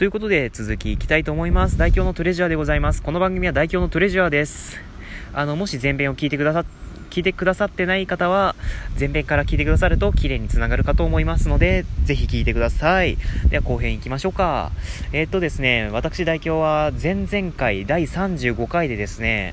ということで、続きいきたいと思います。大表のトレジャーでございます。この番組は大表のトレジャーです。あの、もし前編を聞いてくださ聞いてくださってない方は、前編から聞いてくださると綺麗につながるかと思いますので、ぜひ聞いてください。では後編いきましょうか。えー、っとですね、私代表は前々回第35回でですね、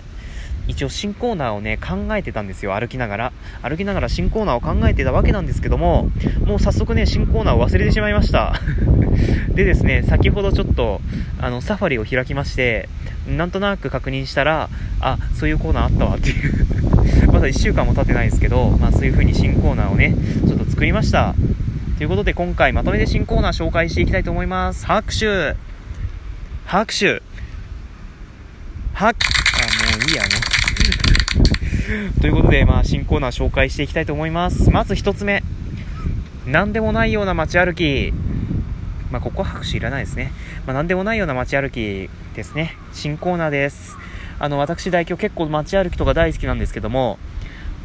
一応新コーナーをね、考えてたんですよ、歩きながら。歩きながら新コーナーを考えてたわけなんですけども、もう早速ね、新コーナーを忘れてしまいました。でですね、先ほどちょっと、あの、サファリを開きまして、なんとなく確認したら、あ、そういうコーナーあったわっていう まだ1週間も経ってないですけど、まあそういう風に新コーナーをね、ちょっと作りました。ということで今回まとめて新コーナー紹介していきたいと思います。拍手拍手拍、あ、もういいや、もう。ということで、まあ、新コーナー紹介していきたいと思います。まず1つ目。何でもないような街歩き。まあ、ここは拍手いらないですね。まあ、何でもないような街歩きですね。新コーナーです。あの、私代表結構街歩きとか大好きなんですけども、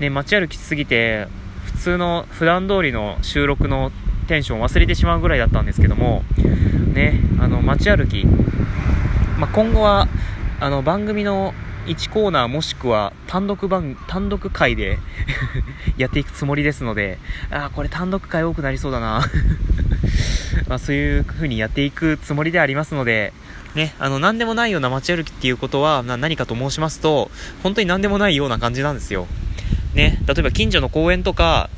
ね、街歩きすぎて、普通の普段通りの収録のテンション忘れてしまうぐらいだったんですけども、ね、あの、街歩き、まあ、今後は、あの、番組の1コーナーもしくは単独番、単独回で やっていくつもりですので、ああ、これ単独回多くなりそうだな まあそういう風にやっていくつもりでありますので、ね、あの、何でもないような街歩きっていうことは何かと申しますと、本当に何でもないような感じなんですよ。ね、例えば近所の公園とか、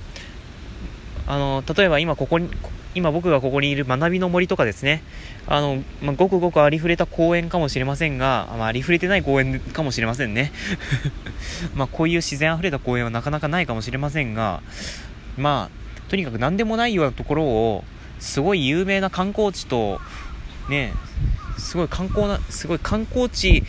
あの、例えば今ここに、今僕がここにいる学びの森とかですね、あの、まあ、ごくごくありふれた公園かもしれませんが、まあ、ありふれてない公園かもしれませんね。まあ、こういう自然あふれた公園はなかなかないかもしれませんが、まあ、とにかく何でもないようなところを、すごい有名な観光地と、ね、すごい観光な、すごい観光地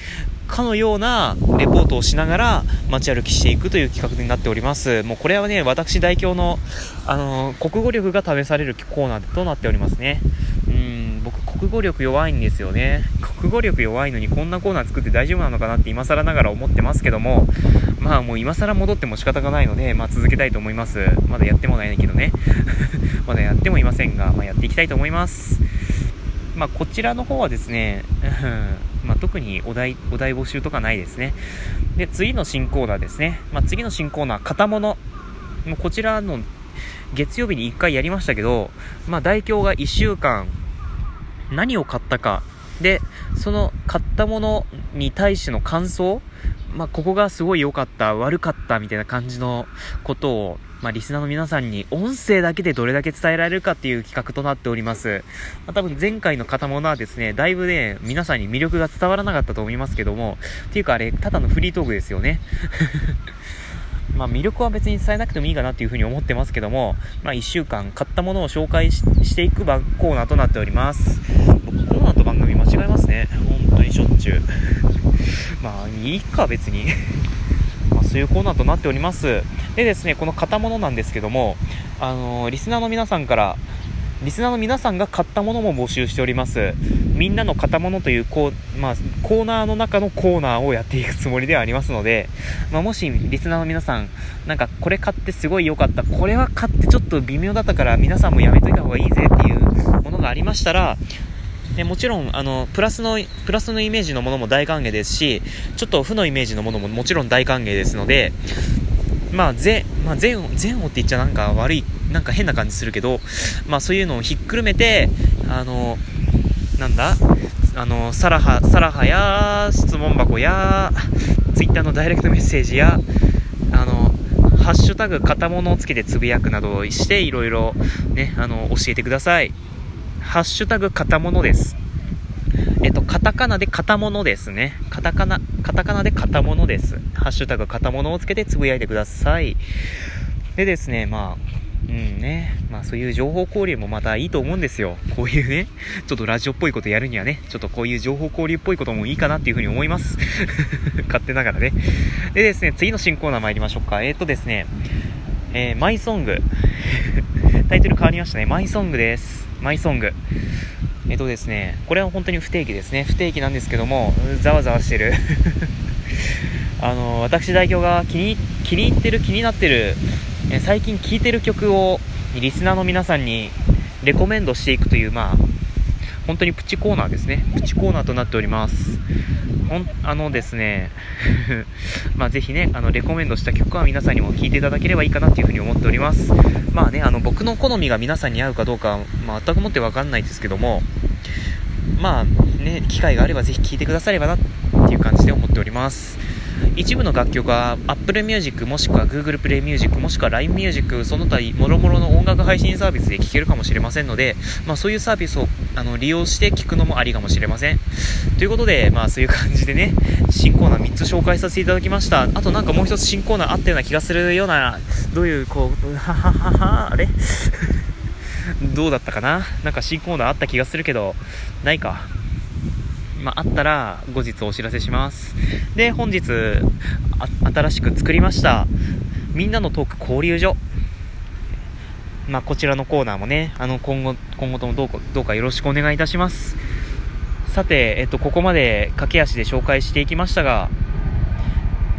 かのようなレポートをしながら街歩きしていくという企画になっております。もうこれはね、私代表の、あのー、国語力が試されるコーナーとなっておりますね。うん、僕国語力弱いんですよね。国語力弱いのにこんなコーナー作って大丈夫なのかなって今更ながら思ってますけども、まあもう今更戻っても仕方がないので、まあ続けたいと思います。まだやってもないけどね。まだやってもいませんが、まあやっていきたいと思います。まあこちらの方はですね、あ、特にお題、お題募集とかないですね。で、次の新コーナーですね。まあ、次の新コーナー、型物。もうこちらの月曜日に1回やりましたけど、まあ、代表が1週間何を買ったか。で、その買ったものに対しての感想まあ、ここがすごい良かった、悪かったみたいな感じのことをまあ、リスナーの皆さんに音声だけでどれだけ伝えられるかっていう企画となっております。まあ、多分前回の方ものはですね、だいぶね、皆さんに魅力が伝わらなかったと思いますけども、っていうかあれ、ただのフリートークですよね。まあ魅力は別に伝えなくてもいいかなっていうふうに思ってますけども、まあ1週間買ったものを紹介していくコーナーとなっております。コーナーと番違えますね。本当にしょっちゅう。まあいいか別に。まあそういうコーナーとなっております。でですね、この型物なんですけども、あのー、リスナーの皆さんから、リスナーの皆さんが買ったものも募集しております。みんなの型物というコー,、まあ、コーナーの中のコーナーをやっていくつもりではありますので、まあ、もしリスナーの皆さん、なんかこれ買ってすごい良かった、これは買ってちょっと微妙だったから皆さんもやめといた方がいいぜっていうものがありましたら、でもちろんあのプラスのプラスのイメージのものも大歓迎ですしちょっと負のイメージのものももちろん大歓迎ですのでまあ、ぜ、まあ、前後、って言っちゃなんか悪い、なんか変な感じするけど、まあそういうのをひっくるめて、あの、なんだあの、サラハ、サラハや、質問箱や、ツイッターのダイレクトメッセージや、あの、ハッシュタグ、型物をつけてつぶやくなどをして、いろいろね、あの、教えてください。ハッシュタグ、型物です。えっと、カタカナで型物ですね。カタカナ、カタカナで型物です。ハッシュタグ型物をつけてつぶやいてください。でですね、まあ、うんね、まあそういう情報交流もまたいいと思うんですよ。こういうね、ちょっとラジオっぽいことやるにはね、ちょっとこういう情報交流っぽいこともいいかなっていうふうに思います。勝手ながらね。でですね、次の新コーナー参りましょうか。えー、とですね、えー、マイソング。タイトル変わりましたね。マイソングです。マイソング。えっとですね、これは本当に不定期ですね。不定期なんですけども、ざわざわしてる あの、私代表が気に、気に入ってる、気になってる、え最近聴いてる曲を、リスナーの皆さんにレコメンドしていくという、まあ、本当にプチコーナーですね。プチコーナーとなっております。ほん、あのですね、まあぜひね、あの、レコメンドした曲は皆さんにも聴いていただければいいかなというふうに思っております。まあね、あの、僕の好みが皆さんに合うかどうか、まあ、全くもってわかんないですけども、まあね、機会があればぜひ聴いてくださればなっていう感じで思っております。一部の楽曲は Apple Music もしくは Google Play Music もしくは LINE Music その他もろもろの音楽配信サービスで聴けるかもしれませんので、まあ、そういうサービスをあの利用して聴くのもありかもしれません。ということで、まあ、そういう感じでね新コーナー3つ紹介させていただきました。あとなんかもう1つ新コーナーあったような気がするようなどういうこうはははあれ？どうだったかな？なんか新コーナーあった気がするけどないか。まあ、あったら後日お知らせします。で、本日、新しく作りました、みんなのトーク交流所。まあ、こちらのコーナーもね、あの、今後、今後ともどうか、どうかよろしくお願いいたします。さて、えっと、ここまで駆け足で紹介していきましたが、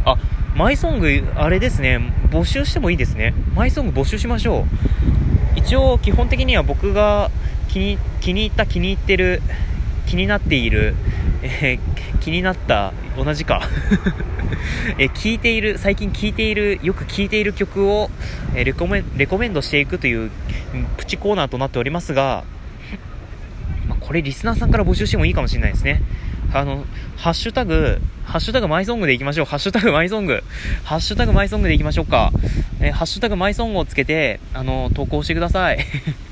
あ、マイソング、あれですね、募集してもいいですね。マイソング募集しましょう。一応、基本的には僕が気に、気に入った気に入ってる気になっている、えー、気になった同じか え聞いている最近聴いているよく聴いている曲を、えレコメレコメンドしていくというプチコーナーとなっておりますが、まこれリスナーさんから募集してもいいかもしれないですねあの、ハッシュタグ、ハッシュタグマイソングでいきましょう。ハッシュタグマイソング。ハッシュタグマイソングでいきましょうか。えハッシュタグマイソングをつけて、あの、投稿してください。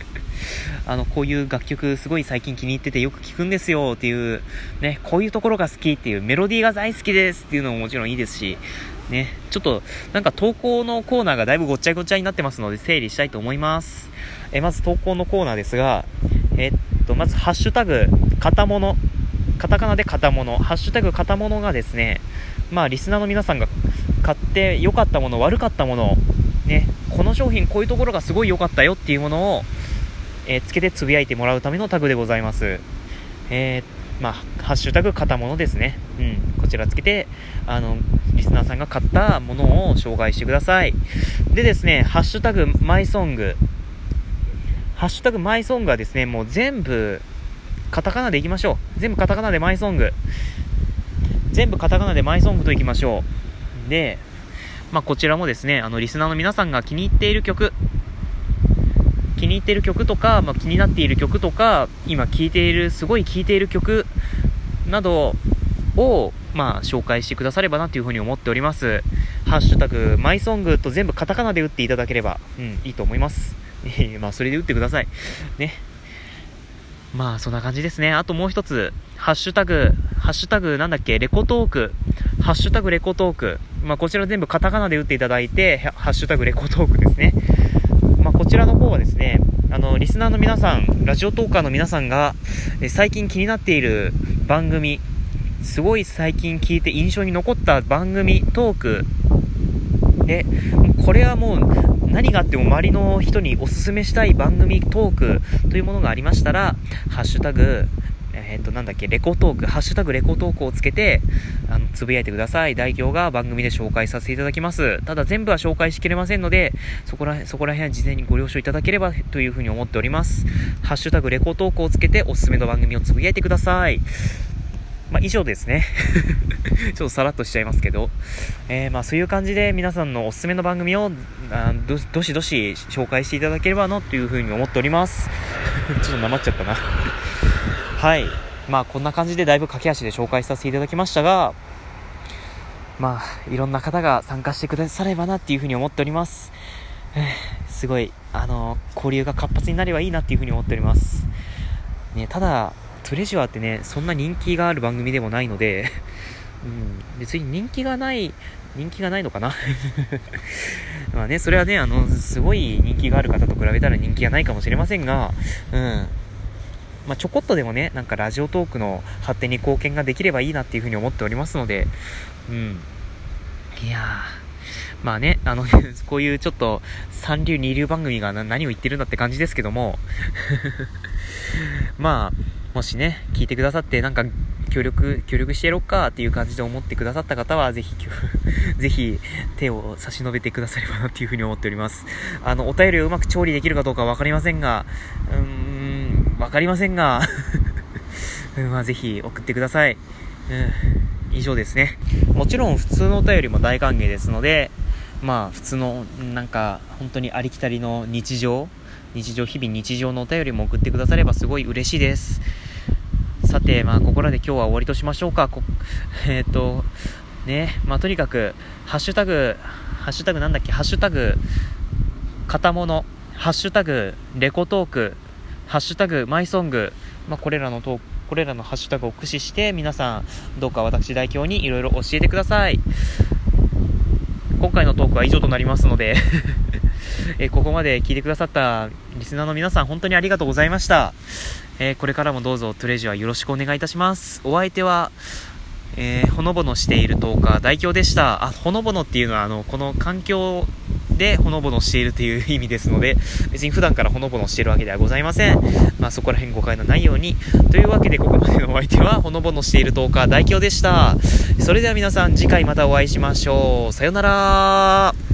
あの、こういう楽曲すごい最近気に入っててよく聴くんですよっていう、ね、こういうところが好きっていう、メロディーが大好きですっていうのももちろんいいですし、ね、ちょっと、なんか投稿のコーナーがだいぶごっちゃごちゃになってますので整理したいと思います。え、まず投稿のコーナーですが、えっと、まずハッシュタグ、型物、カタカナで型物、ハッシュタグ型物がですね、まあ、リスナーの皆さんが買って良かったもの、悪かったもの、ね、この商品こういうところがすごい良かったよっていうものを、えー、つけてつぶやいてもらうためのタグでございます。えー、まあ、ハッシュタグ型物ですね。うん、こちらつけて、あの、リスナーさんが買ったものを紹介してください。でですね、ハッシュタグマイソング。ハッシュタグマイソングはですね、もう全部、カタカナでいきましょう。全部カタカナでマイソング。全部カタカナでマイソングといきましょう。で、まあ、こちらもですね、あの、リスナーの皆さんが気に入っている曲、気に入っている曲とか、まあ、気になっている曲とか、今聴いている、すごい聴いている曲などを、まあ、紹介してくださればなというふうに思っております。ハッシュタグ、マイソングと全部カタカナで打っていただければ、うん、いいと思います。まあ、それで打ってください。ね。まあ、そんな感じですね。あともう一つ、ハッシュタグ、ハッシュタグ、なんだっけ、レコトーク、ハッシュタグレコトーク。まあ、こちら全部カタカナで打っていただいて、ハッシュタグレコトークですね。ちらの方はですね、あの、リスナーの皆さん、ラジオトーカーの皆さんが、え最近気になっている番組、すごい最近聞いて印象に残った番組、トーク、で、これはもう何があっても周りの人におすすめしたい番組トークというものがありましたら、ハッシュタグ、えっ、と、なんだっけ、レコトーク、ハッシュタグレコトークをつけて、あの、つぶやいてください。代表が番組で紹介させていただきます。ただ全部は紹介しきれませんので、そこら、そこら辺は事前にご了承いただければというふうに思っております。ハッシュタグレコトークをつけておすすめの番組をつぶやいてください。まあ、以上ですね。ちょっとさらっとしちゃいますけど。えー、まあ、そういう感じで皆さんのおすすめの番組を、あどどしどし紹介していただければなというふうに思っております。ちょっとなまっちゃったなはい。まあこんな感じでだいぶ駆け足で紹介させていただきましたが、まあいろんな方が参加してくださればなっていうふうに思っております。すごい、あの、交流が活発になればいいなっていうふうに思っております。ね、ただ、トレジュアってね、そんな人気がある番組でもないので、うん、別に人気がない、人気がないのかな？まあね、それはね、あの、すごい人気がある方と比べたら人気がないかもしれませんが、うん、まあ、ちょこっとでもね、なんかラジオトークの発展に貢献ができればいいなっていうふうに思っておりますので、うん。いやー、まあね、あの、こういうちょっと三流二流番組が何を言ってるんだって感じですけども、まあ、もしね、聞いてくださって、なんか、協力、協力してやろうかっていう感じで思ってくださった方は、ぜひ、ぜひ、手を差し伸べてくださればなっていうふうに思っております。あの、お便りをうまく調理できるかどうかわかりませんが、うーん、わかりませんが、まあ、ぜひ送ってください。うん、以上ですね。もちろん普通のお便りも大歓迎ですので、まあ、普通の、なんか、本当にありきたりの日常、日常、日々日常のお便りも送ってくださればすごい嬉しいです。さて、まあ、ここらで今日は終わりとしましょうか。えっ、ー、と、ね、まあ、とにかく、ハッシュタグ、ハッシュタグなんだっけ、ハッシュタグ、片物、ハッシュタグ、レコトーク、ハッシュタグ、マイソング、まあ、これらのトーク、これらのハッシュタグを駆使して皆さんどうか私代表にいろいろ教えてください。今回のトークは以上となりますので えここまで聞いてくださったリスナーの皆さん本当にありがとうございました、えー、これからもどうぞトレジュアよろしくお願いいたします。お相手はえー、ほのぼのしている10日代表でした。あ、ほのぼのっていうのは、あの、この環境でほのぼのしているという意味ですので、別に普段からほのぼのしているわけではございません。まあ、そこら辺誤解のないように。というわけで、ここまでのお相手は、ほのぼのしている10日大京でした。それでは皆さん、次回またお会いしましょう。さよなら